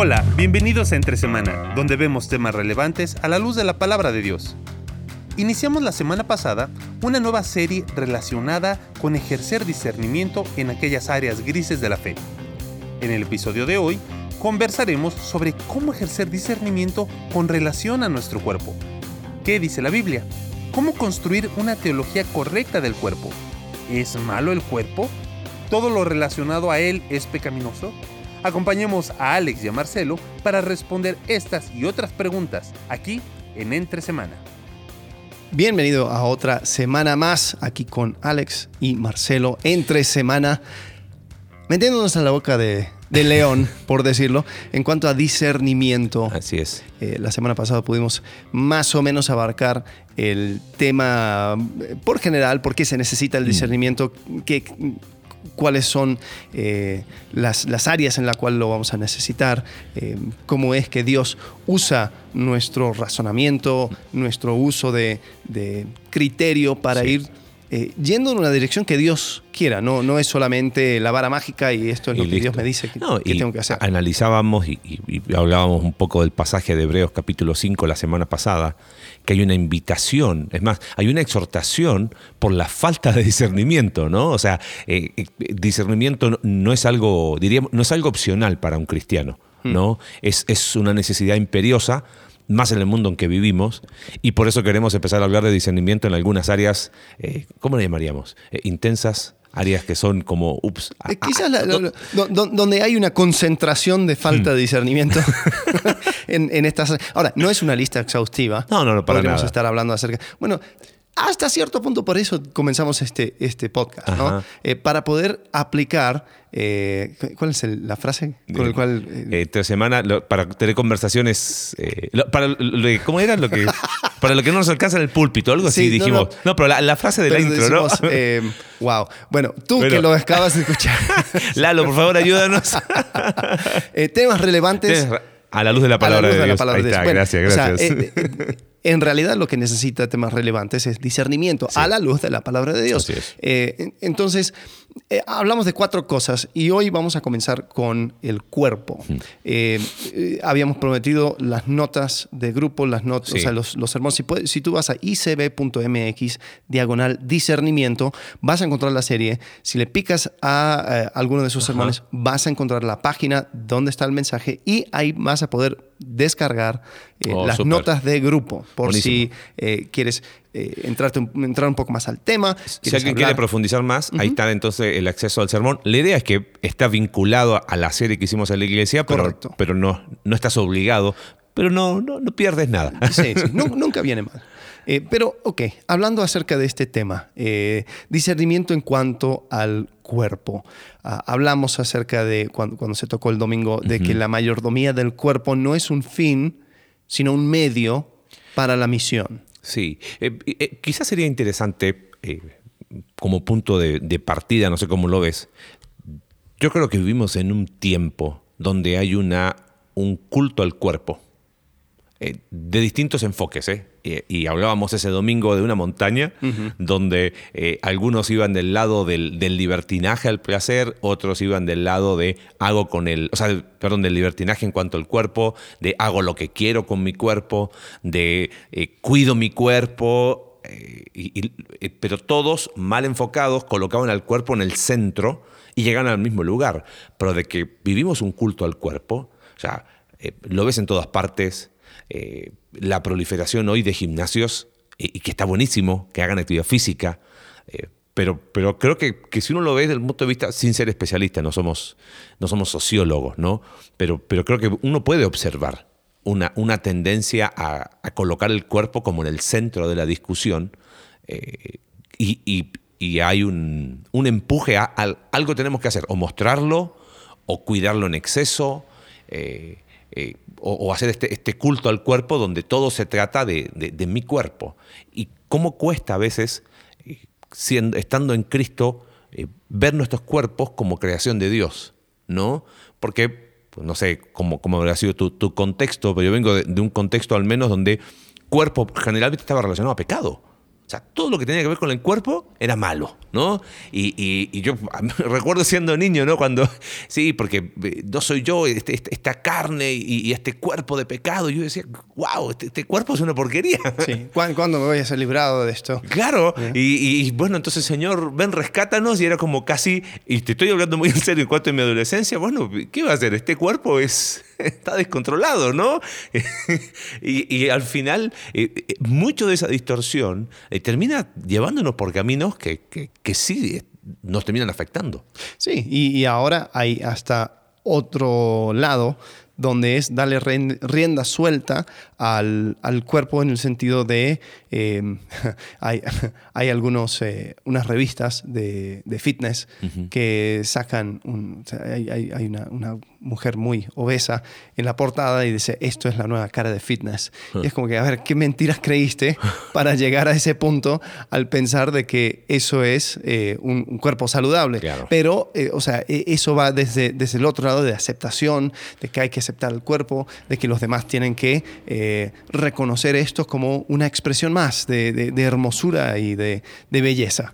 Hola, bienvenidos a Entre Semana, donde vemos temas relevantes a la luz de la palabra de Dios. Iniciamos la semana pasada una nueva serie relacionada con ejercer discernimiento en aquellas áreas grises de la fe. En el episodio de hoy conversaremos sobre cómo ejercer discernimiento con relación a nuestro cuerpo. ¿Qué dice la Biblia? ¿Cómo construir una teología correcta del cuerpo? ¿Es malo el cuerpo? ¿Todo lo relacionado a él es pecaminoso? Acompañemos a Alex y a Marcelo para responder estas y otras preguntas aquí en Entre Semana. Bienvenido a otra semana más aquí con Alex y Marcelo Entre Semana, metiéndonos en la boca de, de león, por decirlo, en cuanto a discernimiento. Así es. Eh, la semana pasada pudimos más o menos abarcar el tema eh, por general, por qué se necesita el discernimiento, qué, cuáles son eh, las, las, áreas en las cuales lo vamos a necesitar, eh, cómo es que Dios usa nuestro razonamiento, nuestro uso de, de criterio para sí. ir eh, yendo en una dirección que Dios quiera, no, no es solamente la vara mágica y esto es y lo listo. que Dios me dice que, no, que tengo que hacer. Analizábamos y, y, hablábamos un poco del pasaje de Hebreos capítulo 5 la semana pasada, que hay una invitación, es más, hay una exhortación por la falta de discernimiento, ¿no? O sea, eh, eh, discernimiento no es algo, diríamos, no es algo opcional para un cristiano, ¿no? Mm. Es, es una necesidad imperiosa más en el mundo en que vivimos, y por eso queremos empezar a hablar de discernimiento en algunas áreas, eh, ¿cómo le llamaríamos? Eh, intensas, áreas que son como, ups. Eh, quizás la, lo, donde hay una concentración de falta mm. de discernimiento en, en, estas... Ahora, no es una lista exhaustiva. No, no, no, para Podríamos nada. estar hablando acerca... Bueno, hasta cierto punto por eso comenzamos este, este podcast, ¿no? Eh, para poder aplicar, eh, ¿cuál es el, la frase con eh, el cual...? Eh, esta semana, lo, para tener conversaciones, lo, para, lo, ¿cómo era? Lo que, para lo que no nos alcanza en el púlpito, algo así sí, dijimos. No, no. no, pero la, la, frase de la intro, decimos, ¿no? wow. Bueno, tú bueno. que lo acabas de escuchar. Lalo, por favor, ayúdanos. temas relevantes... A la luz de la palabra, a la luz de, de, Dios. La palabra Ahí de Dios. gracias, Bueno, gracias. O sea, en realidad lo que necesita temas relevantes es discernimiento sí. a la luz de la palabra de Dios. Eh, entonces, eh, hablamos de cuatro cosas y hoy vamos a comenzar con el cuerpo. Mm. Eh, habíamos prometido las notas de grupo, las notas, sí. o sea, los, los sermones. Si, puedes, si, tú vas a icb.mx, diagonal discernimiento, vas a encontrar la serie. Si le picas a eh, alguno de esos Ajá. sermones, vas a encontrar la página donde está el mensaje y ahí vas a poder descargar eh, oh, las super. notas de grupo por Buenísimo. si eh, quieres eh, entrarte, entrar un poco más al tema. Si alguien hablar. quiere profundizar más, uh -huh. ahí está entonces el acceso al sermón. La idea es que está vinculado a la serie que hicimos en la iglesia, pero, pero no, no estás obligado, pero no, no, no pierdes nada. Sí, sí. no, nunca viene mal. Eh, pero, ok, hablando acerca de este tema, eh, discernimiento en cuanto al cuerpo. Uh, hablamos acerca de cuando, cuando, se tocó el domingo, de uh -huh. que la mayordomía del cuerpo no es un fin, sino un medio para la misión. Sí, eh, eh, quizás sería interesante eh, como punto de, de partida, no sé cómo lo ves. Yo creo que vivimos en un tiempo donde hay una, un culto al cuerpo. Eh, de distintos enfoques. ¿eh? Y, y, hablábamos ese domingo de una montaña uh -huh. donde eh, algunos iban del lado del, del, libertinaje al placer, otros iban del lado de hago con el, o sea, perdón, del libertinaje en cuanto al cuerpo, de hago lo que quiero con mi cuerpo, de eh, cuido mi cuerpo, eh, y, y, eh, pero todos mal enfocados colocaban al cuerpo en el centro y llegan al mismo lugar. Pero de que vivimos un culto al cuerpo, o sea, eh, lo ves en todas partes eh, la proliferación hoy de gimnasios, y, que está buenísimo, que hagan actividad física, eh, pero, pero creo que, que, si uno lo ve desde el punto de vista, sin ser especialista, no somos, no somos sociólogos, ¿no? Pero, pero creo que uno puede observar una, una tendencia a, colocar el cuerpo como en el centro de la discusión eh, y, y, hay un, un empuje a, algo tenemos que hacer, o mostrarlo, o cuidarlo en exceso, eh, o, hacer este, este, culto al cuerpo donde todo se trata de, mi cuerpo. Y cómo cuesta a veces, eh, estando en Cristo, eh, ver nuestros cuerpos como creación de Dios, ¿no? Porque, pues, no sé cómo, cómo habrá sido tu, tu, contexto, pero yo vengo de, de un contexto al menos donde cuerpo generalmente estaba relacionado a pecado. O sea, todo lo que tenía que ver con el cuerpo era malo. ¿No? Y, yo recuerdo siendo niño, ¿no? Cuando, sí, porque eh, no soy yo, este, este, esta carne y, este cuerpo de pecado. Yo decía, wow, este, este cuerpo es una porquería. Sí. ¿Cuándo, me voy a ser librado de esto? Claro, y, bueno, entonces, Señor, ven, rescátanos. Y era como casi, y te estoy hablando muy en serio en cuanto a mi adolescencia, bueno, ¿qué va a hacer? Este cuerpo es, está descontrolado, ¿no? y, al final, eh, eh, mucho de esa distorsión termina llevándonos por caminos que, que sí nos terminan afectando. Sí, y, ahora hay hasta otro lado donde es darle rienda suelta al, cuerpo en el sentido de, eh, hay, hay algunos, eh, unas revistas de, fitness que sacan, hay, una, mujer muy obesa en la portada y dice, esto es la nueva cara de fitness. Y es como que, a ver, ¿qué mentiras creíste para llegar a ese punto al pensar de que eso es eh, un, cuerpo saludable? Pero, o sea, e, eso va desde, desde el otro lado de aceptación, de que hay que aceptar el cuerpo, de que los demás tienen que eh, reconocer esto como una expresión más de, hermosura y de, belleza.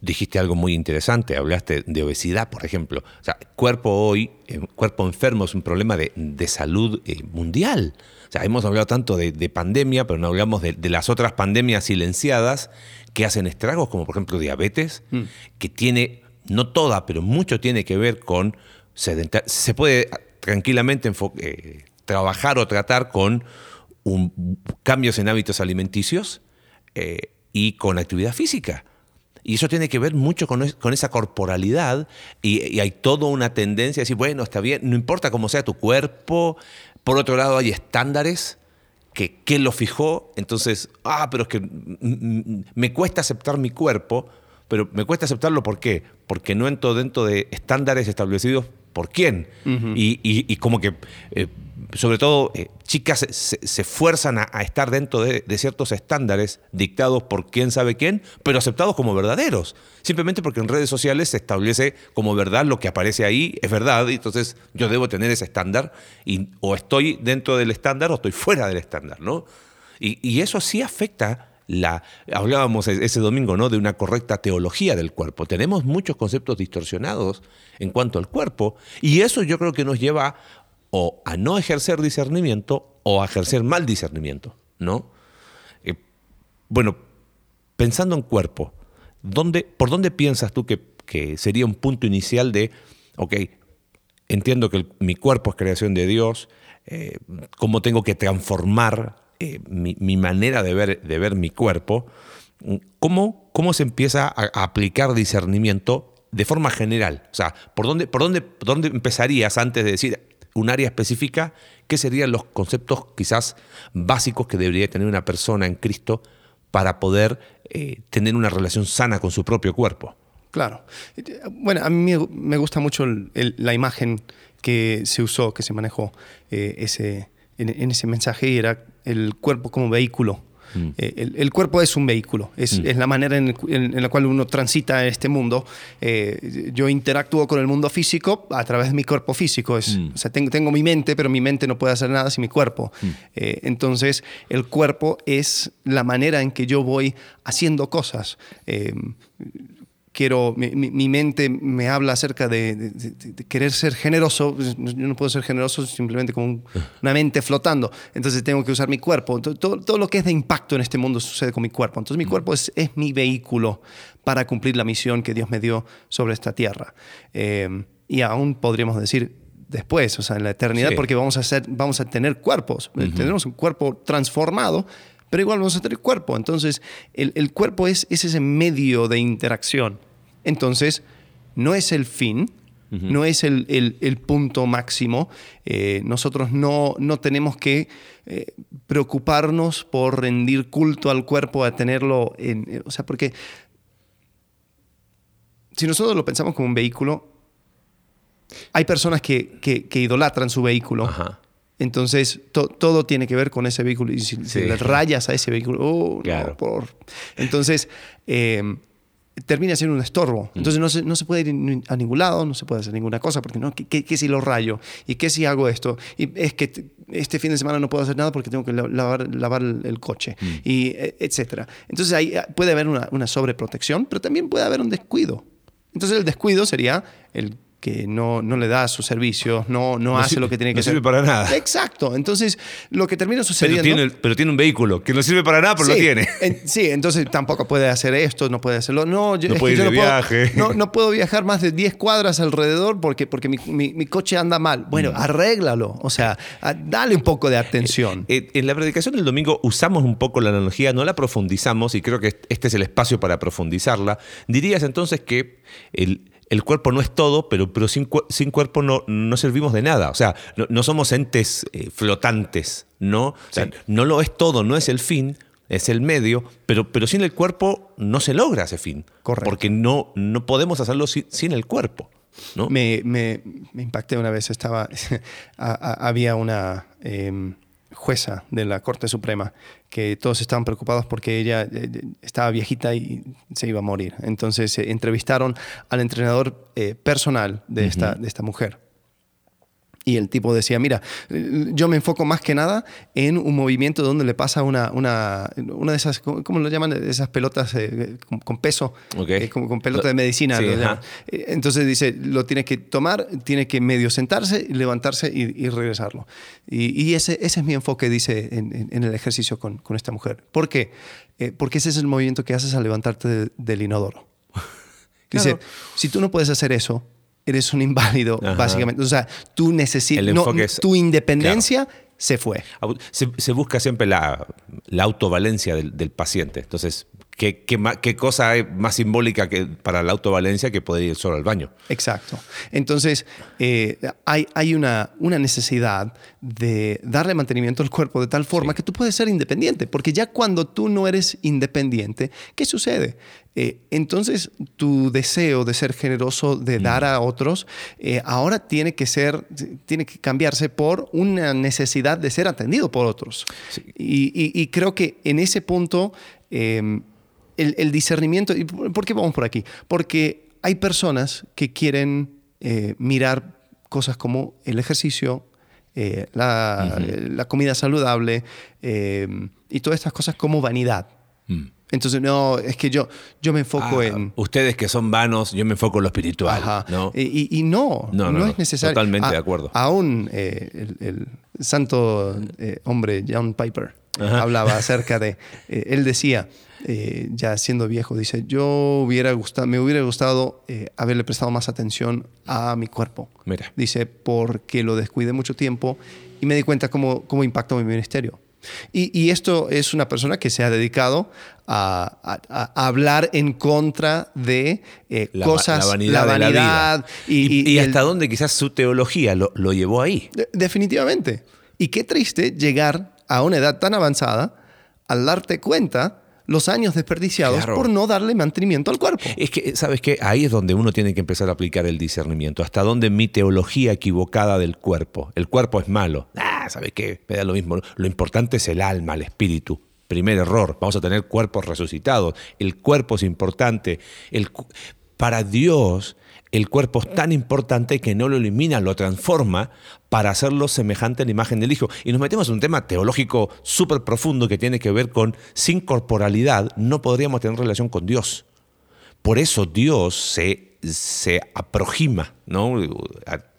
Dijiste algo muy interesante, hablaste de obesidad, por ejemplo. O sea, cuerpo hoy, eh, cuerpo enfermo es un problema de, salud eh, mundial. O sea, hemos hablado tanto de, pandemia, pero no hablamos de, las otras pandemias silenciadas que hacen estragos, como por ejemplo diabetes, mm. que tiene, no toda, pero mucho tiene que ver con sedentar. Se puede tranquilamente trabajar o tratar con cambios en hábitos alimenticios eh, y con actividad física. Y eso tiene que ver mucho con, esa corporalidad y, hay toda una tendencia a decir, bueno, está bien, no importa cómo sea tu cuerpo. Por otro lado, hay estándares que, que lo fijó. Entonces, ah, pero es que me cuesta aceptar mi cuerpo, pero me cuesta aceptarlo ¿por qué? Porque no entro dentro de estándares establecidos por quién. y, como que, eh, sobre todo, eh, chicas se, se, fuerzan a, estar dentro de, ciertos estándares dictados por quién sabe quién, pero aceptados como verdaderos. Simplemente porque en redes sociales se establece como verdad lo que aparece ahí, es verdad, y entonces yo debo tener ese estándar, y o estoy dentro del estándar o estoy fuera del estándar, ¿no? Y, y eso sí afecta la, hablábamos e-, ese domingo ¿no? de una correcta teología del cuerpo. Tenemos muchos conceptos distorsionados en cuanto al cuerpo y eso yo creo que nos lleva o a no ejercer discernimiento o a ejercer mal discernimiento. ¿no? Eh, bueno, pensando en cuerpo, ¿dónde, ¿por dónde piensas tú que, sería un punto inicial de, ok, entiendo que mi cuerpo es creación de Dios, eh, cómo tengo que transformar eh, mi, manera de ver, mi cuerpo, ¿cómo, cómo se empieza a, aplicar discernimiento de forma general? O sea, ¿por dónde, por, dónde, dónde empezarías antes de decir un área específica? ¿Qué serían los conceptos quizás básicos que debería tener una persona en Cristo para poder eh, tener una relación sana con su propio cuerpo? Claro. Bueno, a mí me gusta mucho la imagen que se usó, que se manejó eh, ese, en, ese mensaje, y era el cuerpo como vehículo. Mm. Eh, el, cuerpo es un vehículo, es, mm. es la manera en, la cual uno transita en este mundo. Eh, yo interactúo con el mundo físico a través de mi cuerpo físico. Es, mm. O sea, tengo, tengo, mi mente, pero mi mente no puede hacer nada sin mi cuerpo. Eh, entonces, el cuerpo es la manera en que yo voy haciendo cosas quiero, mi, mente me habla acerca de, querer ser generoso, yo no puedo ser generoso simplemente con una mente flotando, entonces tengo que usar mi cuerpo. Todo, todo, lo que es de impacto en este mundo sucede con mi cuerpo, entonces mi mm. cuerpo es, es mi vehículo para cumplir la misión que Dios me dio sobre esta tierra. Eh, y aún podríamos decir después, o sea, en la eternidad, porque vamos a, ser, vamos a tener cuerpos, tenemos un cuerpo transformado, pero igual vamos a tener cuerpo. Entonces, el, el cuerpo es, es, ese medio de interacción. Entonces, no es el fin, no es el, punto máximo. Eh, nosotros no, no, tenemos que eh, preocuparnos por rendir culto al cuerpo, a tenerlo en... Eh, o sea, porque si nosotros lo pensamos como un vehículo, hay personas que, idolatran su vehículo. Entonces, todo tiene que ver con ese vehículo. Y si, le rayas a ese vehículo, oh, por... Entonces, termina siendo un estorbo. Entonces no se, no se puede ir a ningún lado, no se puede hacer ninguna cosa, porque no, ¿qué, qué, si lo rayo? ¿Y qué si hago esto? Y es que este fin de semana no puedo hacer nada porque tengo que lavar, lavar el, coche, mm. y e, etcétera. Entonces ahí ah, puede haber una, una sobreprotección, pero también puede haber un descuido. Entonces el descuido sería el que no, no, le da sus servicios, no, no, hace lo que tiene que hacer. No sirve para nada. Exacto. Entonces, lo que termina sucediendo. Pero tiene, pero tiene un vehículo que no sirve para nada, pero lo tiene. sí, entonces tampoco puede hacer esto, no puede hacerlo. No, yo, no puede ir de viaje. no, no, puedo viajar más de 10 cuadras alrededor porque, porque mi, mi, coche anda mal. Bueno, mm. arréglalo. O sea, dale un poco de atención. Eh, eh, en la predicación del domingo usamos un poco la analogía, no la profundizamos y creo que este es el espacio para profundizarla. Dirías entonces que el el cuerpo no es todo, pero, pero sin, sin cuerpo no, no, servimos de nada. O sea, no, somos entes eh, flotantes, ¿no? O sea, no lo es todo, no es el fin, es el medio, pero, pero sin el cuerpo no se logra ese fin. Correcto. Porque no, no podemos hacerlo sin, el cuerpo. ¿no? Me, me, me, impacté una vez, estaba, había una... Em, jueza de la Corte Suprema, que todos estaban preocupados porque ella eh, estaba viejita y se iba a morir. Entonces eh, entrevistaron al entrenador eh, personal de, esta, de esta mujer. Y el tipo decía, mira, yo me enfoco más que nada en un movimiento donde le pasa una, una, una de esas, ¿cómo lo llaman? Esas pelotas eh, con, peso, eh, con, pelota de medicina. Eh, Entonces dice, lo tiene que tomar, tiene que medio sentarse, levantarse y, regresarlo. Y, ese, ese es mi enfoque, dice, en, el ejercicio con, con, esta mujer. ¿Por qué? porque ese es el movimiento que haces al levantarte del inodoro. Dice, si tú no puedes hacer eso, eres un inválido, básicamente. O sea, tú necesitas. tu independencia se fue. Se, busca siempre la, la autovalencia del, del, paciente. Entonces, ¿Qué, qué, cosa es más simbólica que para la autovalencia que poder ir solo al baño? Exacto. Entonces, eh, hay, hay una, una, necesidad de darle mantenimiento al cuerpo de tal forma que tú puedes ser independiente, porque ya cuando tú no eres independiente, ¿qué sucede? Eh, entonces, tu deseo de ser generoso, de mm. dar a otros, eh, ahora tiene que ser, tiene que cambiarse por una necesidad de ser atendido por otros. Y, y, creo que en ese punto el, discernimiento, ¿y por qué vamos por aquí? Porque hay personas que quieren eh, mirar cosas como el ejercicio, eh, la, comida saludable eh, y todas estas cosas como vanidad. Mm. Entonces, no, es que yo, yo me enfoco ah, en... Ustedes que son vanos, yo me enfoco en lo espiritual. ¿no? Y, no, no, es necesario. Totalmente de acuerdo. Aún el, santo hombre John Piper hablaba acerca de... él decía, eh, ya siendo viejo, dice, yo hubiera gustado, me hubiera gustado eh, haberle prestado más atención a mi cuerpo. Mira. Dice, porque lo descuidé mucho tiempo y me di cuenta cómo, cómo impactó mi ministerio. Y, esto es una persona que se ha dedicado a, hablar en contra de eh, cosas, la vanidad, Y, hasta dónde quizás su teología lo, lo llevó ahí. definitivamente. Y qué triste llegar a una edad tan avanzada al darte cuenta los años desperdiciados por no darle mantenimiento al cuerpo. Es que, ¿sabes qué? Ahí es donde uno tiene que empezar a aplicar el discernimiento. Hasta donde mi teología equivocada del cuerpo. El cuerpo es malo. Ah, ¿sabes qué? Me da lo mismo. Lo importante es el alma, el espíritu. Primer error. Vamos a tener cuerpos resucitados. El cuerpo es importante. El, para Dios, el cuerpo es tan importante que no lo elimina, lo transforma para hacerlo semejante a la imagen del Hijo. Y nos metemos en un tema teológico súper profundo que tiene que ver con, sin corporalidad no podríamos tener relación con Dios. Por eso Dios se, se aproxima, ¿no?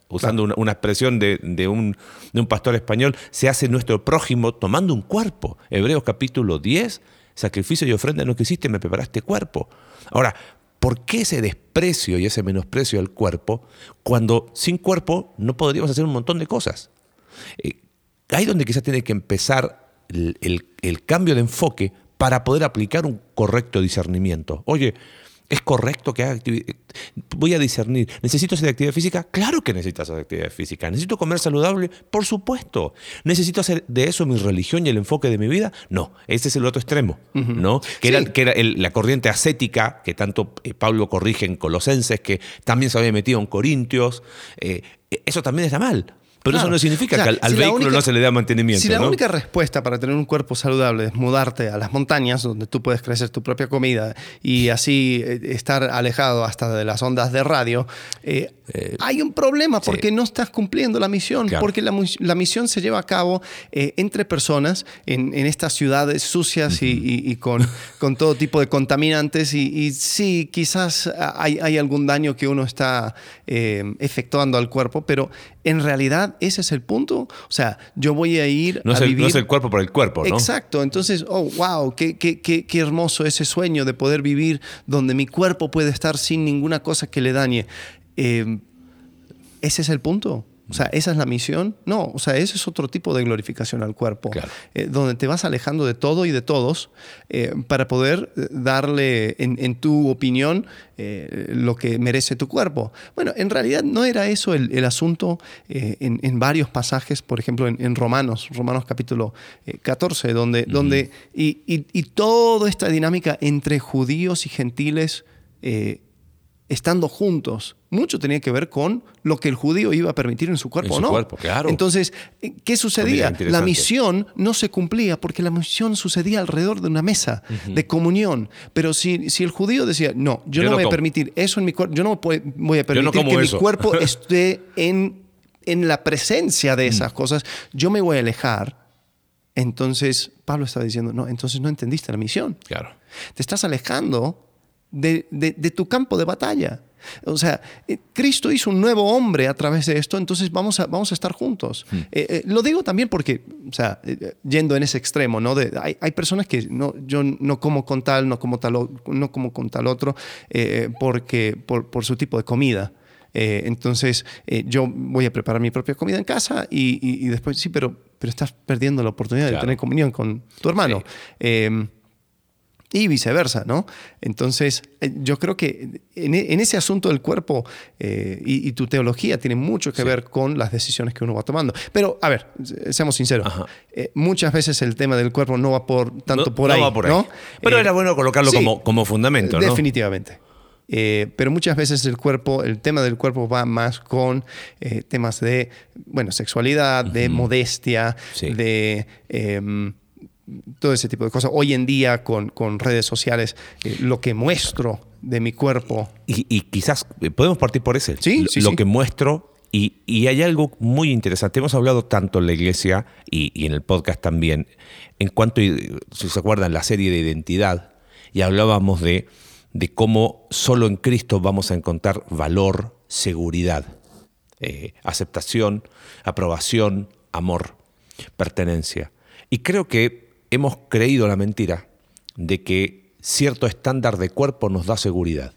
Usando una, expresión de, un, pastor español, se hace nuestro prójimo tomando un cuerpo. Hebreos capítulo 10, sacrificio y ofrenda no quisiste, me preparaste cuerpo. Ahora, ¿Por qué ese desprecio y ese menosprecio al cuerpo cuando sin cuerpo no podríamos hacer un montón de cosas? Eh, ahí donde quizás tiene que empezar el, cambio de enfoque para poder aplicar un correcto discernimiento. Oye, ¿Es correcto que haga actividad? Voy a discernir. ¿Necesito hacer actividad física? Claro que necesito hacer actividad física. ¿Necesito comer saludable? Por supuesto. ¿Necesito hacer de eso mi religión y el enfoque de mi vida? No. Ese es el otro extremo, ¿no? Que era, que era la corriente ascética que tanto eh, Pablo corrige en Colosenses, que también se había metido en Corintios. Eh, eso también está mal. Pero eso no significa que al, vehículo no se le da mantenimiento. Si la única respuesta para tener un cuerpo saludable es mudarte a las montañas, donde tú puedes crecer tu propia comida y así eh, estar alejado hasta de las ondas de radio, eh, eh, hay un problema porque no estás cumpliendo la misión, porque la, misión se lleva a cabo entre personas en, estas ciudades sucias y, con, con, todo tipo de contaminantes y, sí, quizás hay, hay, algún daño que uno está efectuando al cuerpo, pero en realidad ese es el punto. O sea, yo voy a ir no a es el, vivir... No es el cuerpo por el cuerpo, ¿no? Exacto. Entonces, oh, wow, qué, qué, qué, qué, hermoso ese sueño de poder vivir donde mi cuerpo puede estar sin ninguna cosa que le dañe. Eh, ese es el punto. O sea, ¿esa es la misión? No, o sea, ese es otro tipo de glorificación al cuerpo, eh, donde te vas alejando de todo y de todos eh, para poder eh, darle, en, tu opinión, lo que merece tu cuerpo. Bueno, en realidad no era eso el, asunto en, varios pasajes, por ejemplo, en, Romanos, Romanos capítulo 14, donde, donde y, y, toda esta dinámica entre judíos y gentiles estando juntos. Mucho tenía que ver con lo que el judío iba a permitir en su cuerpo o no. Cuerpo, claro. Entonces, eh, ¿qué sucedía? La misión no se cumplía porque la misión sucedía alrededor de una mesa de comunión. Pero si, si el judío decía, no, yo, no, voy a permitir eso en mi cuerpo, yo no voy a permitir que mi cuerpo esté en, en la presencia de esas mm. cosas, yo me voy a alejar. Entonces, Pablo estaba diciendo, no, entonces no entendiste la misión. Claro. Te estás alejando de, tu campo de batalla. O sea, eh, Cristo hizo un nuevo hombre a través de esto, entonces vamos a, vamos a estar juntos. Hmm. Eh, eh, lo digo también porque, o sea, yendo en ese extremo, ¿no? De, hay, personas que no, yo no como con tal, no como, tal, no como con tal otro, porque, por, su tipo de comida. entonces, yo voy a preparar mi propia comida en casa y, después, sí, pero, pero estás perdiendo la oportunidad de tener comunión con tu hermano. Em, y viceversa, ¿no? Entonces, eh, yo creo que en, ese asunto del cuerpo eh, y, tu teología tiene mucho que ver con las decisiones que uno va tomando. Pero, a ver, seamos sinceros, eh, muchas veces el tema del cuerpo no va por tanto por ahí, ¿no? Pero era bueno colocarlo como, como fundamento, ¿no? Definitivamente. pero muchas veces el cuerpo, el tema del cuerpo va más con temas de, bueno, sexualidad, de modestia, de em, todo ese tipo de cosas. Hoy en día con, con redes sociales, eh, lo que muestro de mi cuerpo. Y, quizás eh, podemos partir por ese. Sí, Lo que muestro. Y, y, hay algo muy interesante. Hemos hablado tanto en la iglesia y, y en el podcast también, en cuanto, si se acuerdan, la serie de identidad, y hablábamos de, de cómo solo en Cristo vamos a encontrar valor, seguridad, eh, aceptación, aprobación, amor, pertenencia. Y creo que hemos creído la mentira de que cierto estándar de cuerpo nos da seguridad,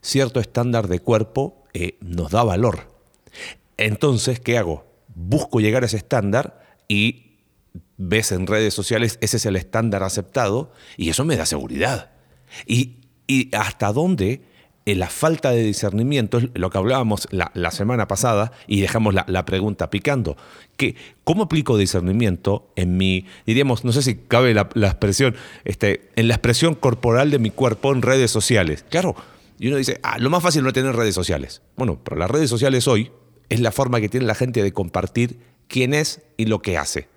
cierto estándar de cuerpo eh, nos da valor. Entonces, ¿qué hago? Busco llegar a ese estándar y ves en redes sociales, ese es el estándar aceptado y eso me da seguridad. Y, y hasta dónde la falta de discernimiento, es lo que hablábamos la, semana pasada y dejamos la, pregunta picando, que ¿cómo aplico discernimiento en mi, diríamos, no sé si cabe la, expresión, este, en la expresión corporal de mi cuerpo en redes sociales? Claro, y uno dice, ah, lo más fácil no es tener redes sociales. Bueno, pero las redes sociales hoy es la forma que tiene la gente de compartir quién es y lo que hace.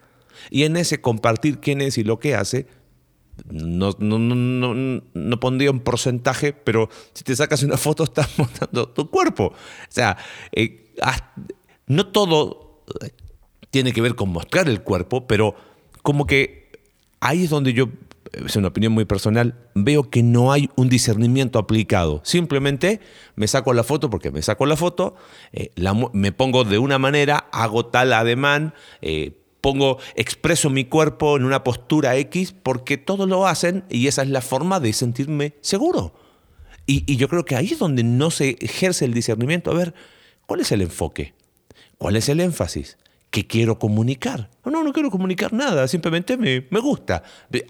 Y en ese compartir quién es y lo que hace, no, no, no, no, pondría un porcentaje, pero si te sacas una foto estás mostrando tu cuerpo. O sea, eh, no todo eh, tiene que ver con mostrar el cuerpo, pero como que ahí es donde yo, es una opinión muy personal, veo que no hay un discernimiento aplicado. Simplemente me saco la foto porque me saco la foto, eh, me pongo de una manera, hago tal ademán, pongo, expreso mi cuerpo en una postura X porque todos lo hacen y esa es la forma de sentirme seguro. Y, yo creo que ahí es donde no se ejerce el discernimiento. A ver, ¿cuál es el enfoque? ¿Cuál es el énfasis? ¿Qué quiero comunicar? No, no quiero comunicar nada, simplemente me, me gusta.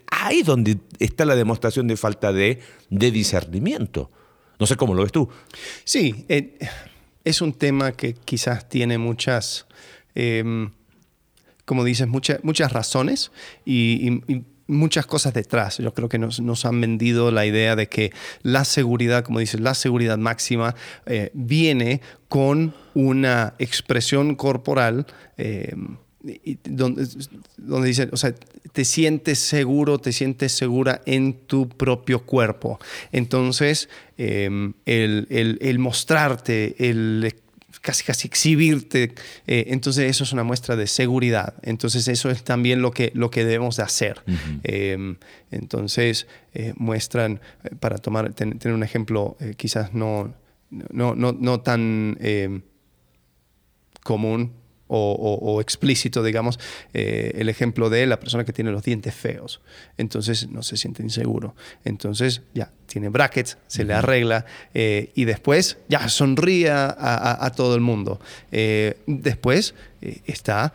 Ahí es donde está la demostración de falta de, de discernimiento. No sé cómo lo ves tú. Sí, eh, es un tema que quizás tiene muchas... Em, como dices, muchas razones y, muchas cosas detrás. Yo creo que nos, han vendido la idea de que la seguridad, como dices, la seguridad máxima eh, viene con una expresión corporal eh, donde, donde dice, o sea, te sientes seguro, te sientes segura en tu propio cuerpo. Entonces, em, el, mostrarte, el casi casi exhibirte. Eh, entonces eso es una muestra de seguridad. Entonces eso es también lo que, lo que debemos de hacer. Em, entonces eh, muestran, para tomar, tener un ejemplo quizás no, no, no, no tan em, común o, explícito, digamos, eh, el ejemplo de la persona que tiene los dientes feos. Entonces no se siente inseguro. Entonces ya tiene brackets, se le arregla eh, y después ya sonríe a, todo el mundo. Eh, después está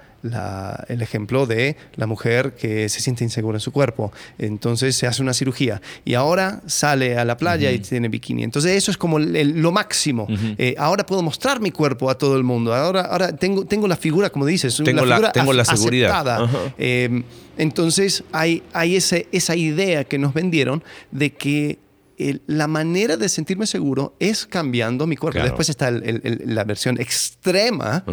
el ejemplo de la mujer que se siente insegura en su cuerpo. Entonces se hace una cirugía y ahora sale a la playa y tiene bikini. Entonces eso es como lo máximo. Eh, ahora puedo mostrar mi cuerpo a todo el mundo. Ahora, ahora tengo, tengo la figura, como dices, tengo la, figura tengo la seguridad. Em, entonces hay, hay ese, esa idea que nos vendieron de que la manera de sentirme seguro es cambiando mi cuerpo. Después está la versión extrema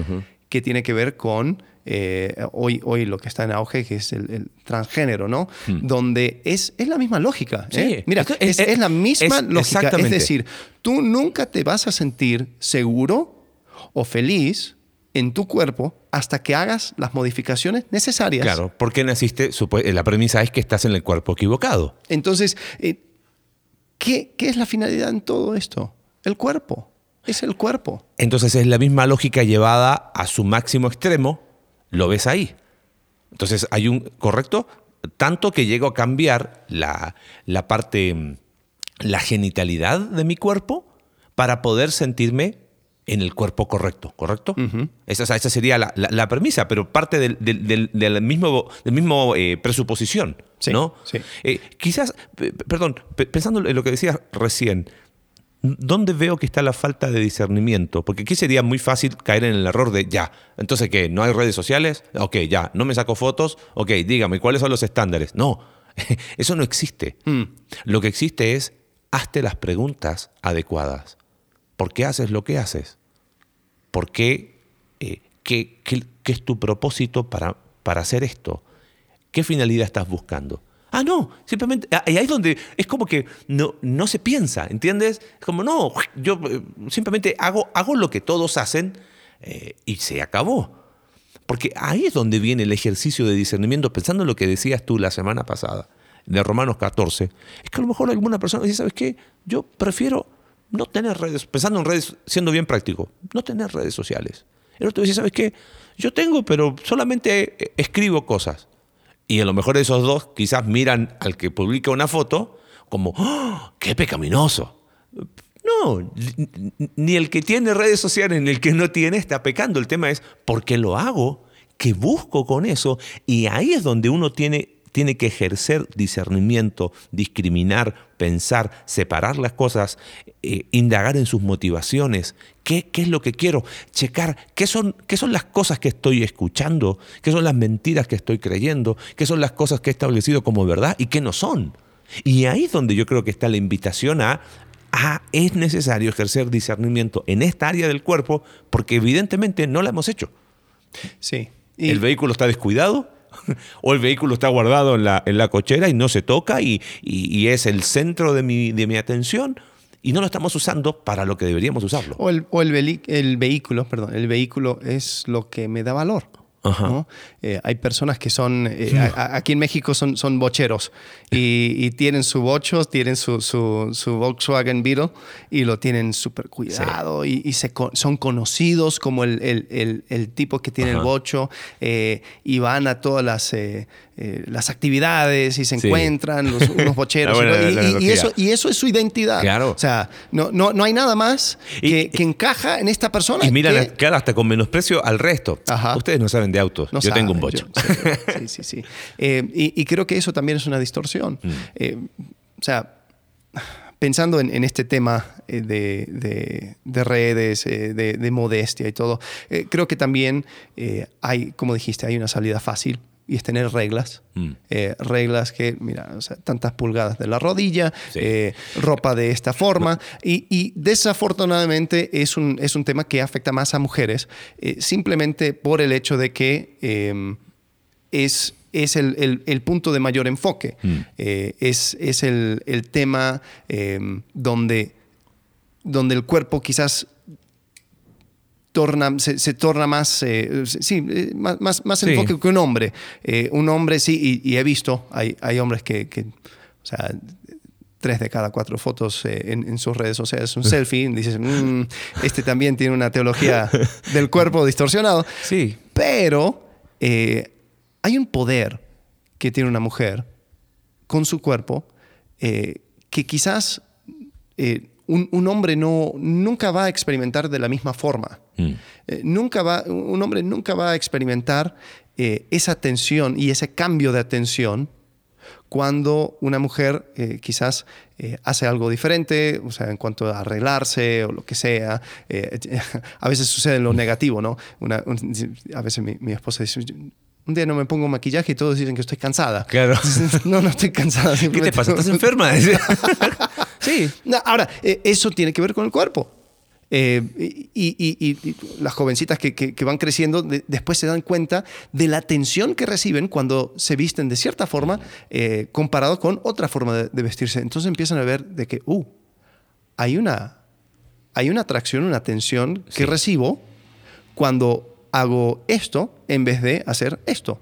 que tiene que ver con eh, hoy, hoy lo que está en auge, que es el, transgénero, ¿no? Hmm. Donde es, es la misma lógica. ¿eh? Mira, es, es, la misma lógica. Es decir, tú nunca te vas a sentir seguro o feliz en tu cuerpo hasta que hagas las modificaciones necesarias. Claro, porque naciste, la premisa es que estás en el cuerpo equivocado. Entonces, eh, ¿qué, ¿qué es la finalidad en todo esto? El cuerpo. Es el cuerpo. Entonces es la misma lógica llevada a su máximo extremo lo ves ahí. Entonces hay un, ¿correcto? Tanto que llego a cambiar la, la parte, la genitalidad de mi cuerpo para poder sentirme en el cuerpo correcto, ¿correcto? esa, esa, sería la, la, premisa, pero parte del, del, mismo, del mismo eh, presuposición, ¿no? Sí. Eh, quizás, perdón, pensando en lo que decías recién, ¿Dónde veo que está la falta de discernimiento? Porque aquí sería muy fácil caer en el error de ya. Entonces, ¿qué? ¿No hay redes sociales? Ok, ya. ¿No me saco fotos? Ok, dígame, ¿cuáles son los estándares? No, eso no existe. Mm. Lo que existe es, hazte las preguntas adecuadas. ¿Por qué haces lo que haces? ¿Por qué? Eh, qué, qué, es tu propósito para, para hacer esto? ¿Qué finalidad estás buscando? Ah, no, simplemente, ah, y ahí es donde es como que no, no se piensa, ¿entiendes? Es como, no, yo eh, simplemente hago, hago lo que todos hacen eh, y se acabó. Porque ahí es donde viene el ejercicio de discernimiento, pensando en lo que decías tú la semana pasada, de Romanos 14. Es que a lo mejor alguna persona dice, ¿sabes qué? Yo prefiero no tener redes, pensando en redes, siendo bien práctico, no tener redes sociales. El otro dice, ¿sabes qué? Yo tengo, pero solamente eh, escribo cosas. Y a lo mejor esos dos quizás miran al que publica una foto como, ¡Oh, ¡qué pecaminoso! No, ni el que tiene redes sociales ni el que no tiene está pecando. El tema es, ¿por qué lo hago? ¿Qué busco con eso? Y ahí es donde uno tiene tiene que ejercer discernimiento, discriminar, pensar, separar las cosas, eh, indagar en sus motivaciones. ¿Qué, ¿Qué, es lo que quiero? Checar qué son, qué son las cosas que estoy escuchando, qué son las mentiras que estoy creyendo, qué son las cosas que he establecido como verdad y qué no son. Y ahí es donde yo creo que está la invitación a, a es necesario ejercer discernimiento en esta área del cuerpo porque evidentemente no la hemos hecho. Sí. El vehículo está descuidado, o el vehículo está guardado en la, en la cochera y no se toca y, es el centro de mi, de mi atención y no lo estamos usando para lo que deberíamos usarlo. O el, o el vehículo, perdón, el vehículo es lo que me da valor. Eh, hay personas que son, eh, aquí en México son, son bocheros y, tienen su bocho, tienen su, su, Volkswagen Beetle y lo tienen súper cuidado y, se, son conocidos como el, el, el, tipo que tiene el bocho eh, y van a todas las eh, las actividades y se encuentran los, unos bocheros. y, eso, y eso es su identidad. Claro. O sea, no, no, no hay nada más que, que, encaja en esta persona. Y miran, claro, hasta con menosprecio al resto. Ustedes no saben de autos. yo tengo un bocho. sí, sí, sí. Eh, y, creo que eso también es una distorsión. Mm. Eh, o sea, pensando en, este tema de, de, de redes, de, de, modestia y todo, creo que también hay, como dijiste, hay una salida fácil y es tener reglas. Mm. Eh, reglas que, mira, o sea, tantas pulgadas de la rodilla, Sí. eh, ropa de esta forma. Y, y desafortunadamente es un, es un tema que afecta más a mujeres, eh, simplemente por el hecho de que eh, es, es el, el- el punto de mayor enfoque. Mm. Es es el, el tema eh, donde, donde el cuerpo quizás torna, se, se torna más, eh, sí, eh, más, más, más Sí. enfoque que un hombre. Eh, un hombre, sí, y, y he visto, hay, hay hombres que, que, o sea, tres de cada cuatro fotos eh, en, en sus redes sociales es un selfie, y dices, "Mm, este también tiene una teología del cuerpo distorsionado. Sí. Pero eh, hay un poder que tiene una mujer con su cuerpo eh, que quizás un, un hombre no, nunca va a experimentar de la misma forma. Mm. Eh, nunca va, un hombre nunca va a experimentar eh, esa tensión y ese cambio de atención cuando una mujer eh, quizás eh, hace algo diferente, o sea, en cuanto a arreglarse o lo que sea. Eh, a veces sucede lo negativo, ¿no? Una- un- a veces mi, mi esposa dice, un día no me pongo maquillaje y todos dicen que estoy cansada. Claro. no, no estoy cansada. ¿Qué te pasa? ¿Estás enferma? sí. ahora, eh, eso tiene que ver con el cuerpo. Eh, y, y- y- y las jovencitas que, que- que van creciendo de- después se dan cuenta de la atención que reciben cuando se visten de cierta forma eh, comparado con otra forma de, de vestirse. Entonces empiezan a ver de que, uh, hay una, hay una atracción, una atención que Sí. recibo cuando hago esto en vez de hacer esto.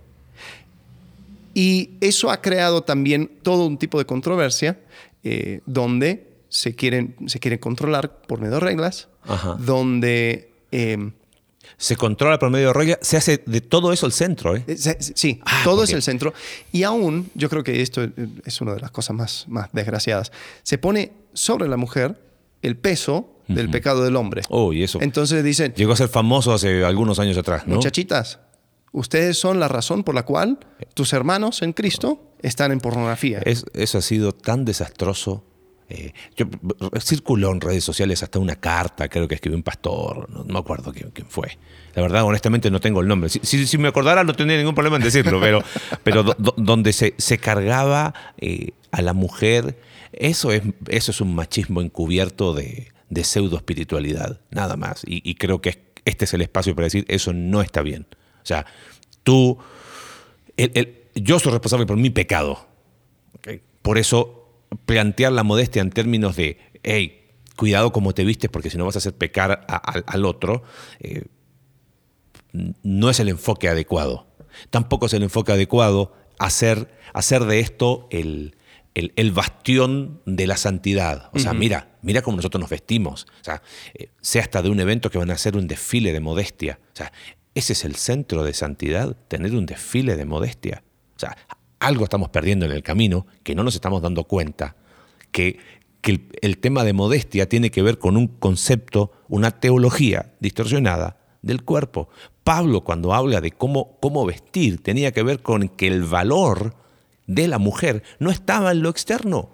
Y eso ha creado también todo un tipo de controversia eh, donde se quieren, se quieren controlar por medio de reglas, Ajá. donde... eh, Se controla por medio de reglas. Se hace de todo eso el centro, ¿eh? eh, se- Sí, Ah, todo es el centro. Y aún, yo creo que esto es una de las cosas más, más desgraciadas, se pone sobre la mujer el peso del pecado del hombre. Oh, y eso. Entonces dicen, Llegó a ser famoso hace algunos años atrás, ¿no? muchachitas, ustedes son la razón por la cual tus hermanos en Cristo están en pornografía. Es- eso ha sido tan desastroso. Eh, yo, circuló en redes sociales hasta una carta, creo que escribió un pastor, no, no me acuerdo quién, quién fue. La verdad, honestamente, no tengo el nombre. Si, si- si me acordara, no tendría ningún problema en decirlo, pero, pero do- do- donde se, se cargaba eh, a la mujer, eso es, eso es un machismo encubierto de, de pseudo espiritualidad, nada más. Y, y creo que es- este es el espacio para decir, eso no está bien. O sea, tú, el- el- yo soy responsable por mi pecado. Por eso, plantear la modestia en términos de, hey, cuidado como te vistes porque si no vas a hacer pecar a- al- al otro, eh, no es el enfoque adecuado. Tampoco es el enfoque adecuado hacer, hacer de esto el, el- el bastión de la santidad. O sea, mira, mira cómo nosotros nos vestimos. O sea, eh, sea hasta de un evento que van a hacer un desfile de modestia. O sea, ese es el centro de santidad, tener un desfile de modestia. Sea, algo estamos perdiendo en el camino que no nos estamos dando cuenta. Que, que el, el tema de modestia tiene que ver con un concepto, una teología distorsionada del cuerpo. Pablo cuando habla de cómo, cómo vestir tenía que ver con que el valor de la mujer no estaba en lo externo.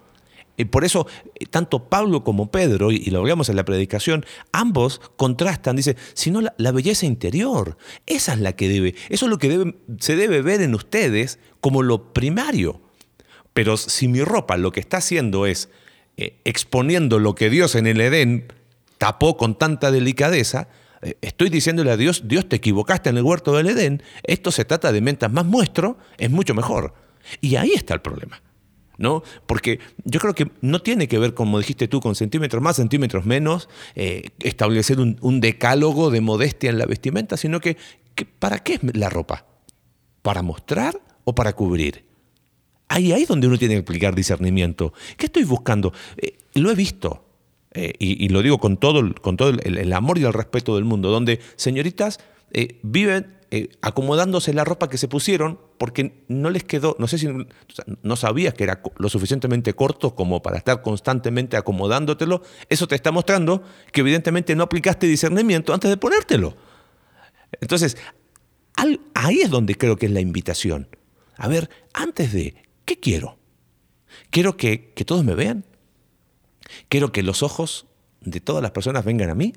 Y por eso, eh, tanto Pablo como Pedro, y, lo hablamos en la predicación, ambos contrastan, dice, sino la, la belleza interior. Esa es la que debe, eso es lo que se debe ver en ustedes como lo primario. Pero si mi ropa lo que está haciendo es eh, exponiendo lo que Dios en el Edén tapó con tanta delicadeza, eh, estoy diciéndole a Dios, Dios te equivocaste en el huerto del Edén, esto se trata de mentas más muestro, es mucho mejor. Y ahí está el problema. ¿No? Porque yo creo que no tiene que ver, como dijiste tú, con centímetros más, centímetros menos, eh, establecer un, decálogo de modestia en la vestimenta, sino que, ¿para qué es la ropa? ¿Para mostrar o para cubrir? Ahí ahí es donde uno tiene que aplicar discernimiento. ¿Qué estoy buscando? Eh, lo he visto. eh, y, lo digo con todo, con todo el amor y el respeto del mundo, donde señoritas eh, viven eh, acomodándose la ropa que se pusieron porque no les quedó, no sé si no sabías que era lo suficientemente corto como para estar constantemente acomodándotelo. Eso te está mostrando que evidentemente no aplicaste discernimiento antes de ponértelo. Entonces, ahí es donde creo que es la invitación. A ver, antes de, ¿qué quiero? ¿Quiero que, que todos me vean? ¿Quiero que los ojos de todas las personas vengan a mí?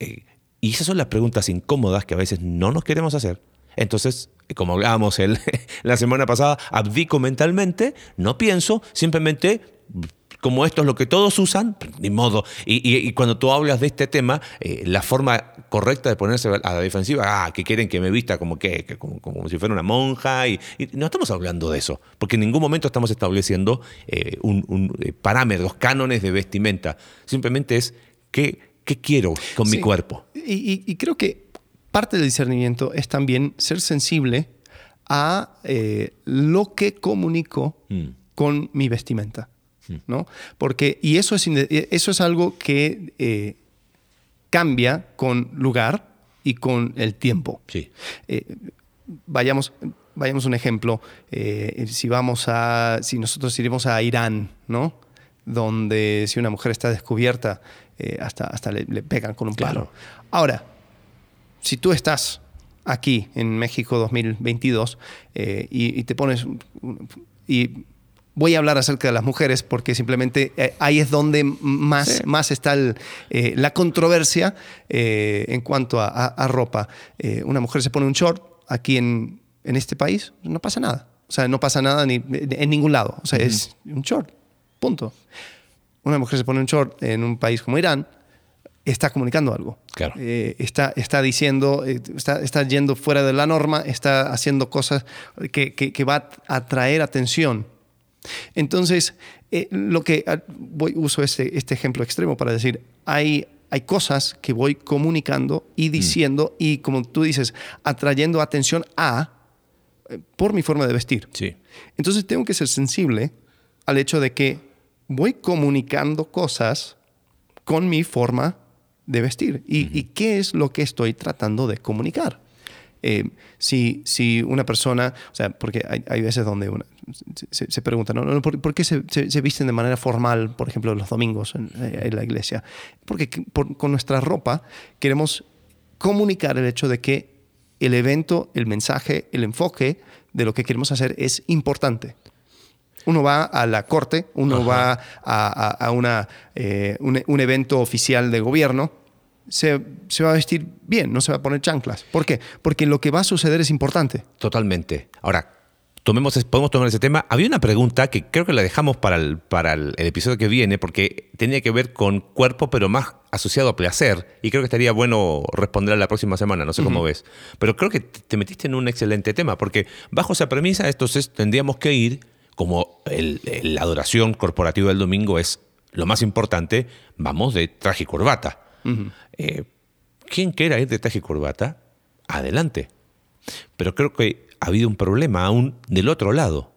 Eh, y esas son las preguntas incómodas que a veces no nos queremos hacer, Entonces, como hablábamos el, la semana pasada, abdico mentalmente, no pienso, simplemente como esto es lo que todos usan, ni modo. Y, cuando tú hablas de este tema, eh, la forma correcta de ponerse a la defensiva, ah, que quieren que me vista como que, como, si fuera una monja, y, no estamos hablando de eso, porque en ningún momento estamos estableciendo eh, un, eh, parámetros, cánones de vestimenta. Simplemente es qué, qué quiero con mi cuerpo. Y, creo que parte del discernimiento es también ser sensible a lo que comunico mm. con mi vestimenta. ¿no? Porque, y eso es, eso es algo que eh, cambia con lugar y con el tiempo. Sí. Eh, vayamos, vayamos un ejemplo. Eh, si vamos a, si nosotros iremos a Irán, ¿no? Donde si una mujer está descubierta, hasta, hasta le, pegan con un palo. Ahora, si tú estás aquí en México 2022 y, y, te pones y voy a hablar acerca de las mujeres porque simplemente eh, ahí es donde más, más está eh, la controversia eh, en cuanto a, ropa. una mujer se pone un short aquí en, en, este país, no pasa nada. O sea, no pasa nada ni, en ningún lado. O sea, es un short, punto. Una mujer se pone un short en un país como Irán, está comunicando algo. Claro. está, está diciendo, está, está, yendo fuera de la norma, está haciendo cosas que, que, que va a atraer atención entonces, eh, lo que ah, voy, uso este, este ejemplo extremo para decir, hay, hay cosas que voy comunicando y mm. diciendo y, como tú dices, atrayendo atención a eh, por mi forma de vestir. Sí. Entonces, tengo que ser sensible al hecho de que voy comunicando cosas con mi forma de vestir y, y qué es lo que estoy tratando de comunicar. Eh, si, si una persona, o sea, porque hay, hay veces donde una, se, pregunta, ¿no? ¿Por, qué se, se, visten de manera formal, por ejemplo, los domingos en, la iglesia? Porque con nuestra ropa queremos comunicar el hecho de que el evento, el mensaje, el enfoque de lo que queremos hacer es importante. Uno va a la corte, uno va a, a, una, eh, un, un evento oficial de gobierno, se, va a vestir bien, no se va a poner chanclas. ¿Por qué? Porque lo que va a suceder es importante. Totalmente. Ahora, tomemos, podemos tomar ese tema. Había una pregunta que creo que la dejamos para el, para el, episodio que viene, porque tenía que ver con cuerpo, pero más asociado a placer. Y creo que estaría bueno responder la próxima semana, no sé cómo ves. Pero creo que te metiste en un excelente tema, porque bajo esa premisa, entonces tendríamos que ir, como la adoración corporativa del domingo es lo más importante, vamos de traje y corbata. Eh, ¿Quién quiera ir de traje y corbata? Adelante. Pero creo que ha habido un problema aún del otro lado.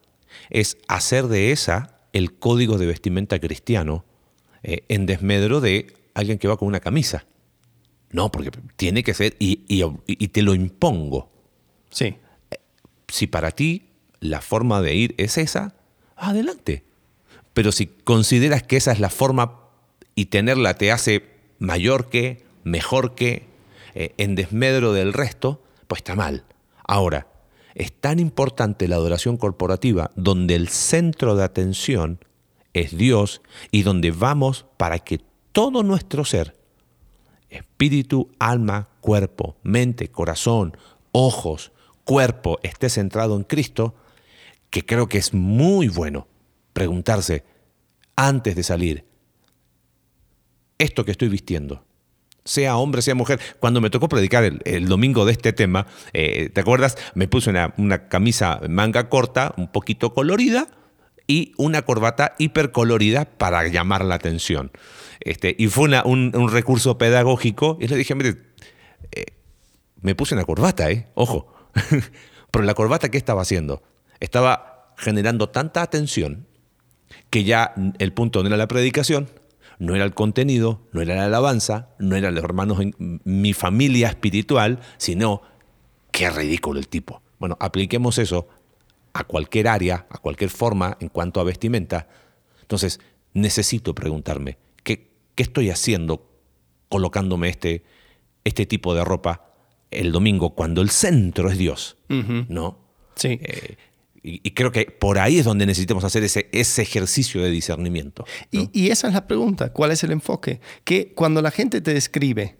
Es hacer de esa el código de vestimenta cristiano eh, en desmedro de alguien que va con una camisa. No, porque tiene que ser, y, y te lo impongo. Sí. Si para ti la forma de ir es esa, adelante. Pero si consideras que esa es la forma y tenerla te hace mayor que, mejor que, eh, en desmedro del resto, pues está mal. Ahora, es tan importante la adoración corporativa donde el centro de atención es Dios y donde vamos para que todo nuestro ser, espíritu, alma, cuerpo, mente, corazón, ojos, cuerpo, esté centrado en Cristo, que creo que es muy bueno preguntarse antes de salir, esto que estoy vistiendo, sea hombre, sea mujer. Cuando me tocó predicar el, domingo de este tema, eh, ¿te acuerdas? Me puse una, camisa manga corta, un poquito colorida, y una corbata hipercolorida para llamar la atención. Este, y fue un, recurso pedagógico, y le dije, mire, eh, me puse una corbata, ¿eh? Ojo. Pero la corbata, ¿qué estaba haciendo? Estaba generando tanta atención que ya el punto no era la predicación, no era el contenido, no era la alabanza, no eran los hermanos en mi familia espiritual, sino qué ridículo el tipo. Bueno, apliquemos eso a cualquier área, a cualquier forma en cuanto a vestimenta. Entonces, necesito preguntarme, ¿qué, qué estoy haciendo colocándome este, este tipo de ropa el domingo cuando el centro es Dios? ¿No? Sí. Eh, y, creo que por ahí es donde necesitamos hacer ese, ese ejercicio de discernimiento. Y, esa es la pregunta, ¿cuál es el enfoque? Que cuando la gente te describe,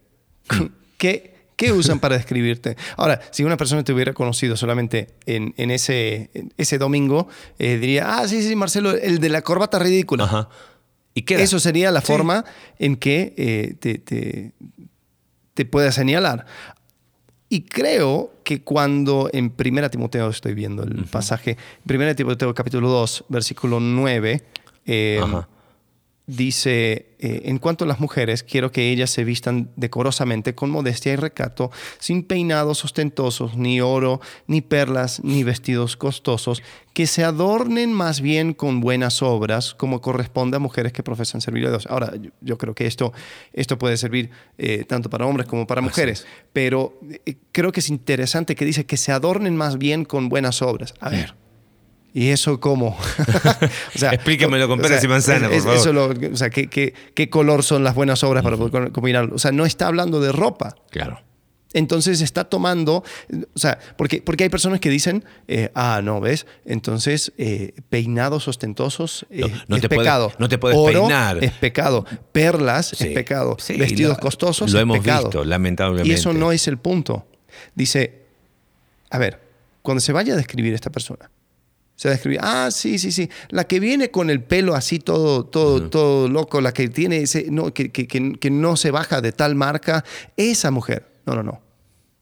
mm. ¿qué, ¿Qué usan para describirte? Ahora, si una persona te hubiera conocido solamente en, ese, ese domingo, eh, diría, ah, sí, sí, Marcelo, el de la corbata ridícula. Ajá. ¿Y? Eso sería la forma en que eh, te, te, te pueda señalar. Y creo que cuando en 1 Timoteo, estoy viendo el pasaje, 1 Timoteo capítulo 2, versículo 9, eh, dice, eh, en cuanto a las mujeres, quiero que ellas se vistan decorosamente, con modestia y recato, sin peinados ostentosos, ni oro, ni perlas, ni vestidos costosos, que se adornen más bien con buenas obras, como corresponde a mujeres que profesan servir a Dios. Ahora, yo, creo que esto, esto puede servir eh, tanto para hombres como para mujeres, pero eh, creo que es interesante que dice que se adornen más bien con buenas obras. A ver. ¿Y eso cómo? o sea, Explíquemelo con peras y manzanas, por favor. o sea, ¿qué, ¿qué, color son las buenas obras para poder combinarlo? O sea, no está hablando de ropa. Claro. Entonces está tomando, o sea, porque, porque hay personas que dicen, eh, ah, no, ¿ves? Entonces, eh, peinados ostentosos eh, no, es te pecado. no te puedes peinar. Es pecado. Perlas es pecado. Vestidos costosos lo es hemos pecado. visto, lamentablemente. Y eso no es el punto. Dice, a ver, cuando se vaya a describir esta persona, se describir, ah, sí, sí, sí, la que viene con el pelo así todo, todo, todo loco, la que tiene ese, no, que, que, que, no se baja de tal marca, esa mujer, no, no, no,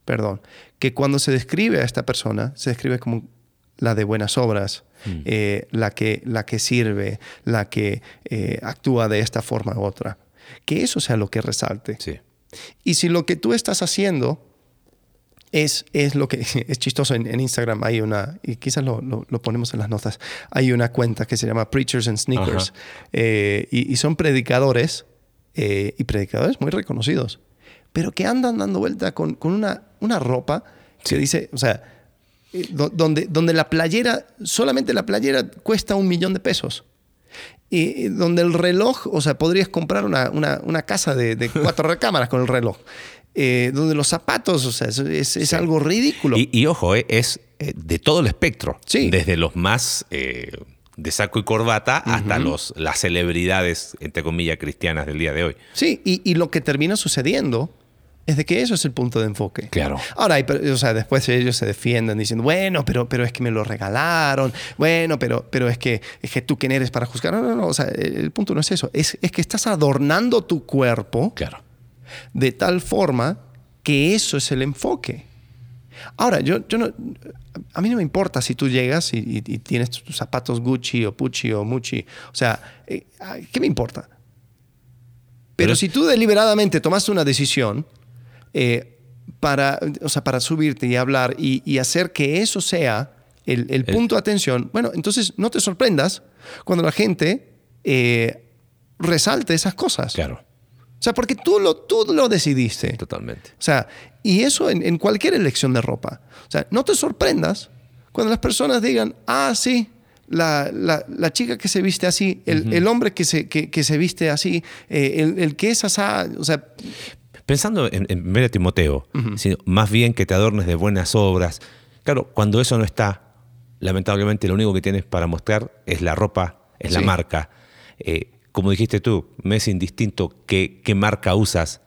perdón, que cuando se describe a esta persona, se describe como la de buenas obras, mm. eh, la, que, la que sirve, la que eh, actúa de esta forma u otra. Que eso sea lo que resalte. Sí. Y si lo que tú estás haciendo es, es lo que es chistoso en, Instagram. Hay una, y quizás lo, lo, ponemos en las notas, hay una cuenta que se llama Preachers and Sneakers. Eh, y, son predicadores, eh, y predicadores muy reconocidos, pero que andan dando vuelta con, con una, una ropa que dice, o sea, eh, donde, donde la playera, solamente la playera cuesta un millón de pesos. Y donde el reloj, o sea, podrías comprar una, una, una casa de, de cuatro recámaras con el reloj. Eh, donde los zapatos, o sea, es, algo ridículo. Y, ojo, eh, es eh, de todo el espectro, desde los más de saco y corbata hasta los, las celebridades, entre comillas, cristianas del día de hoy. Sí, y, lo que termina sucediendo es de que eso es el punto de enfoque. Claro. Ahora, o sea, después ellos se defienden diciendo, bueno, pero, pero es que me lo regalaron, bueno, pero, pero es, que, es que tú quién eres para juzgar. No, no, no, o sea, el punto no es eso, es, es que estás adornando tu cuerpo. Claro de tal forma que eso es el enfoque. Ahora, yo, yo no, a mí no me importa si tú llegas y, tienes tus zapatos Gucci o Pucci o Mucci. O sea, eh, ¿qué me importa? Pero, si tú deliberadamente tomaste una decisión eh, para, o sea, para subirte y hablar y, hacer que eso sea el, punto de atención, bueno, entonces no te sorprendas cuando la gente eh, resalte esas cosas. Claro. O sea, porque tú lo, tú lo decidiste. Totalmente. O sea, y eso en, cualquier elección de ropa. O sea, no te sorprendas cuando las personas digan, ah, sí, la, la, chica que se viste así, el, el hombre que se, que, se viste así, eh, el, el, que es así, o sea... Pensando en, en ver a Timoteo, sino más bien que te adornes de buenas obras. Claro, cuando eso no está, lamentablemente lo único que tienes para mostrar es la ropa, es la marca. Eh, como dijiste tú, me es indistinto qué, qué marca usas,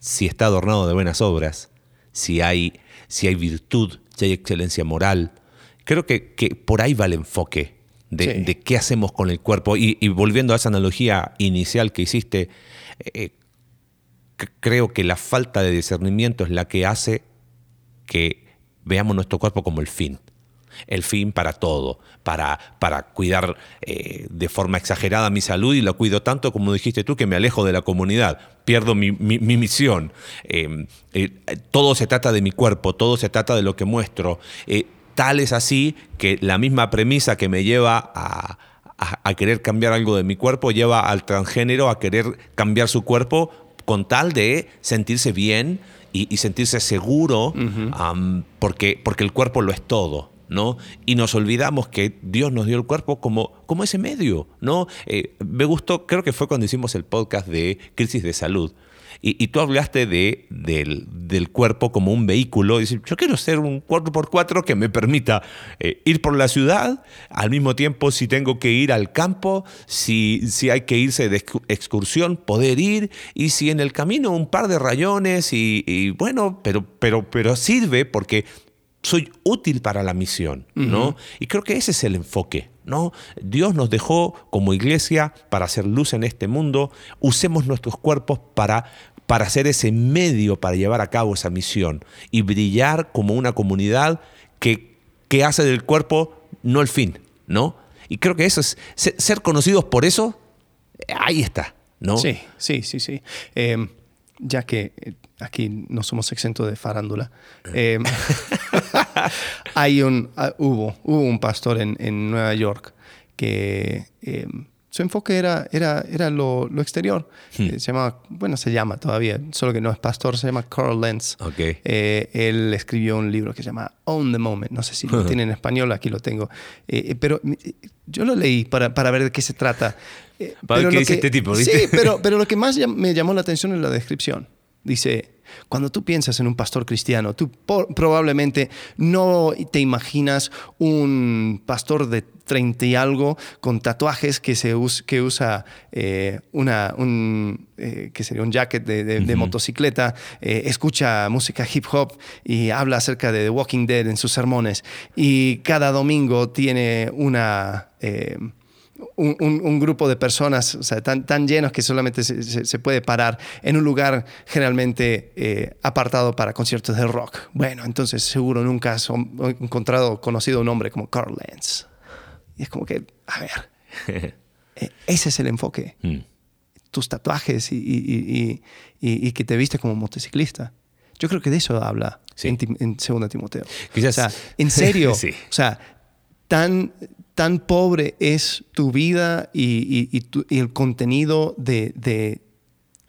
si está adornado de buenas obras, si hay, si hay virtud, si hay excelencia moral. Creo que, que por ahí va el enfoque de, qué hacemos con el cuerpo. Y, volviendo a esa analogía inicial que hiciste, eh, creo que la falta de discernimiento es la que hace que veamos nuestro cuerpo como el fin el fin para todo, para, para cuidar eh, de forma exagerada mi salud y lo cuido tanto como dijiste tú que me alejo de la comunidad, pierdo mi, misión. Em, eh, todo se trata de mi cuerpo, todo se trata de lo que muestro. Eh, tal es así que la misma premisa que me lleva a, querer cambiar algo de mi cuerpo lleva al transgénero a querer cambiar su cuerpo con tal de sentirse bien y, sentirse seguro, porque, porque el cuerpo lo es todo. ¿No? Y nos olvidamos que Dios nos dio el cuerpo como, como ese medio, ¿no? Eh, me gustó, creo que fue cuando hicimos el podcast de crisis de salud, Y, tú hablaste de, del, cuerpo como un vehículo. Dices, yo quiero ser un 4x4 que me permita eh, ir por la ciudad, al mismo tiempo si tengo que ir al campo, si, si hay que irse de excursión, poder ir, y si en el camino un par de rayones, y, bueno, pero, pero, pero sirve porque soy útil para la misión, ¿no? Y creo que ese es el enfoque, ¿no? Dios nos dejó como iglesia para hacer luz en este mundo, usemos nuestros cuerpos para para hacer ese medio para llevar a cabo esa misión y brillar como una comunidad que, que hace del cuerpo no el fin, ¿no? Y creo que eso es, ser, conocidos por eso, ahí está, ¿no? Sí, sí, sí, sí. Em, ya que eh, aquí no somos exentos de farándula, em, hay un, ah, hubo, hubo un pastor en, en Nueva York que em, su enfoque era, era, era lo, lo exterior. Hmm. Eh, se llama, bueno, se llama todavía, solo que no es pastor, se llama Carl Lenz. Okay. Eh, él escribió un libro que se llama Own the Moment. No sé si lo tiene en español, aquí lo tengo. Eh, pero yo lo leí para, para, ver de qué se trata. ¿Para pero qué dice este tipo? Sí, pero, pero lo que más me llamó la atención es la descripción. Dice, cuando tú piensas en un pastor cristiano, tú probablemente no te imaginas un pastor de 30 y algo con tatuajes que, se que usa eh, una, un, eh, que sería un jacket de, motocicleta, eh, escucha música hip hop y habla acerca de The Walking Dead en sus sermones. Y cada domingo tiene una un, grupo de personas tan, tan llenos que solamente se, puede parar en un lugar generalmente eh, apartado para conciertos de rock. Bueno, entonces seguro nunca has encontrado, conocido un hombre como Carl Lenz. Y es como que, a ver, e, ese es el enfoque. Mm. Tus tatuajes y, que te viste como motociclista. Yo creo que de eso habla en, en Segunda Timoteo. O sea, en serio. O sea, tan, tan pobre es tu vida y, el contenido de,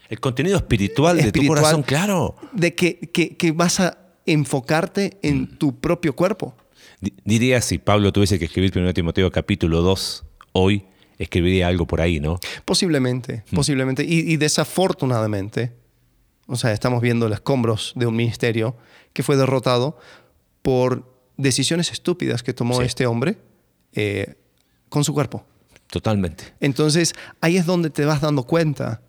el contenido espiritual, de tu corazón, claro. De que, vas a enfocarte en mm. tu propio cuerpo. Diría si Pablo tuviese que escribir 1 Timoteo capítulo 2 hoy, escribiría algo por ahí, ¿no? Posiblemente, mm. posiblemente. Y, desafortunadamente, o sea, estamos viendo los escombros de un ministerio que fue derrotado por decisiones estúpidas que tomó este hombre eh, con su cuerpo. Totalmente. Entonces, ahí es donde te vas dando cuenta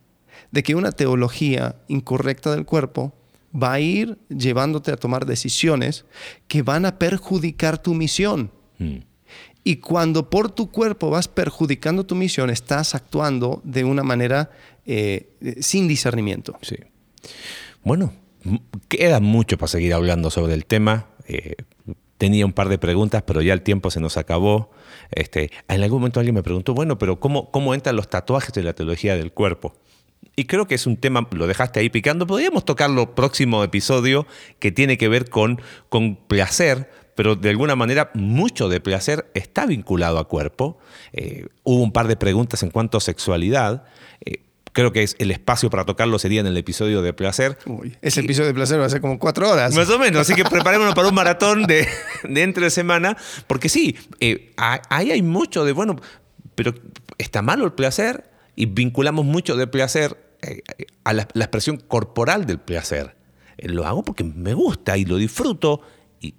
de que una teología incorrecta del cuerpo va a ir llevándote a tomar decisiones que van a perjudicar tu misión. Mm. Y cuando por tu cuerpo vas perjudicando tu misión, estás actuando de una manera eh, sin discernimiento. Sí. Bueno, queda mucho para seguir hablando sobre el tema. Eh, tenía un par de preguntas, pero ya el tiempo se nos acabó. Este, en algún momento alguien me preguntó, bueno, pero ¿cómo, cómo entran los tatuajes en la teología del cuerpo? Y creo que es un tema, lo dejaste ahí picando, podríamos tocarlo próximo episodio que tiene que ver con, con placer, pero de alguna manera mucho de placer está vinculado a cuerpo. Eh, hubo un par de preguntas en cuanto a sexualidad. Eh, creo que es el espacio para tocarlo sería en el episodio de placer. ese episodio de placer va a ser como cuatro horas. Más o menos, así que preparémonos para un maratón de, de entre semana, porque sí, eh, ahí hay mucho de, bueno, pero está malo el placer y vinculamos mucho de placer eh, a la, expresión corporal del placer. Eh, lo hago porque me gusta y lo disfruto. y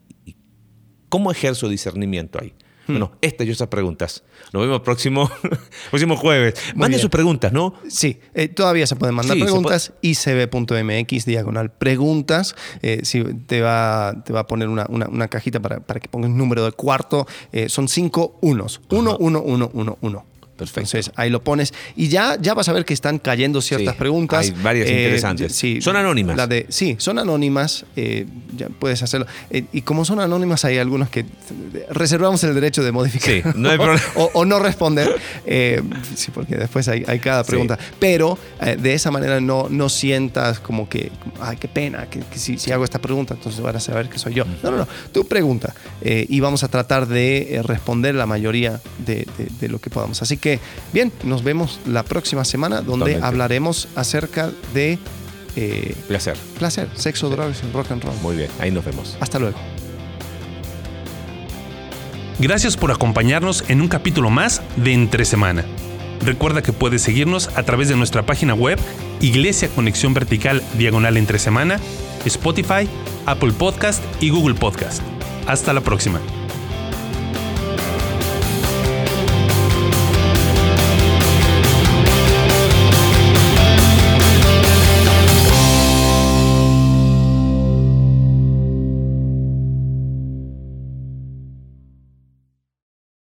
¿Cómo ejerzo discernimiento ahí? Bueno, estas y esas preguntas. Nos vemos próximo, próximo jueves. Mande sus preguntas, ¿no? Sí, eh, todavía se pueden mandar preguntas. icb.mx, diagonal preguntas. Eh, te, va, te va a poner una, una, cajita para, para, que pongas número de cuarto. Eh, son cinco unos. Uno, uno, uno, uno, uno. Perfecto. Entonces ahí lo pones y ya, ya vas a ver que están cayendo ciertas preguntas. Hay varias eh, interesantes. Sí, son anónimas. La de, sí, son anónimas. Eh, ya puedes hacerlo. Eh, y como son anónimas, hay algunos que reservamos el derecho de modificar. Sí, no hay problema. o, no responder. sí, porque después hay, hay cada pregunta. Pero de esa manera no, no sientas como que, ay, qué pena, que, si, si, hago esta pregunta, entonces van a saber que soy yo. No, no, no. Tu pregunta. y vamos a tratar de responder la mayoría de, de lo que podamos. Así que bien, nos vemos la próxima semana donde hablaremos acerca de... Eh, placer. Placer, sexo, drogas y rock and roll. Muy bien, ahí nos vemos. Hasta luego. Gracias por acompañarnos en un capítulo más de Entre Semana. Recuerda que puedes seguirnos a través de nuestra página web Iglesia Conexión Vertical Diagonal entre semana, Spotify, Apple Podcast y Google Podcast. Hasta la próxima.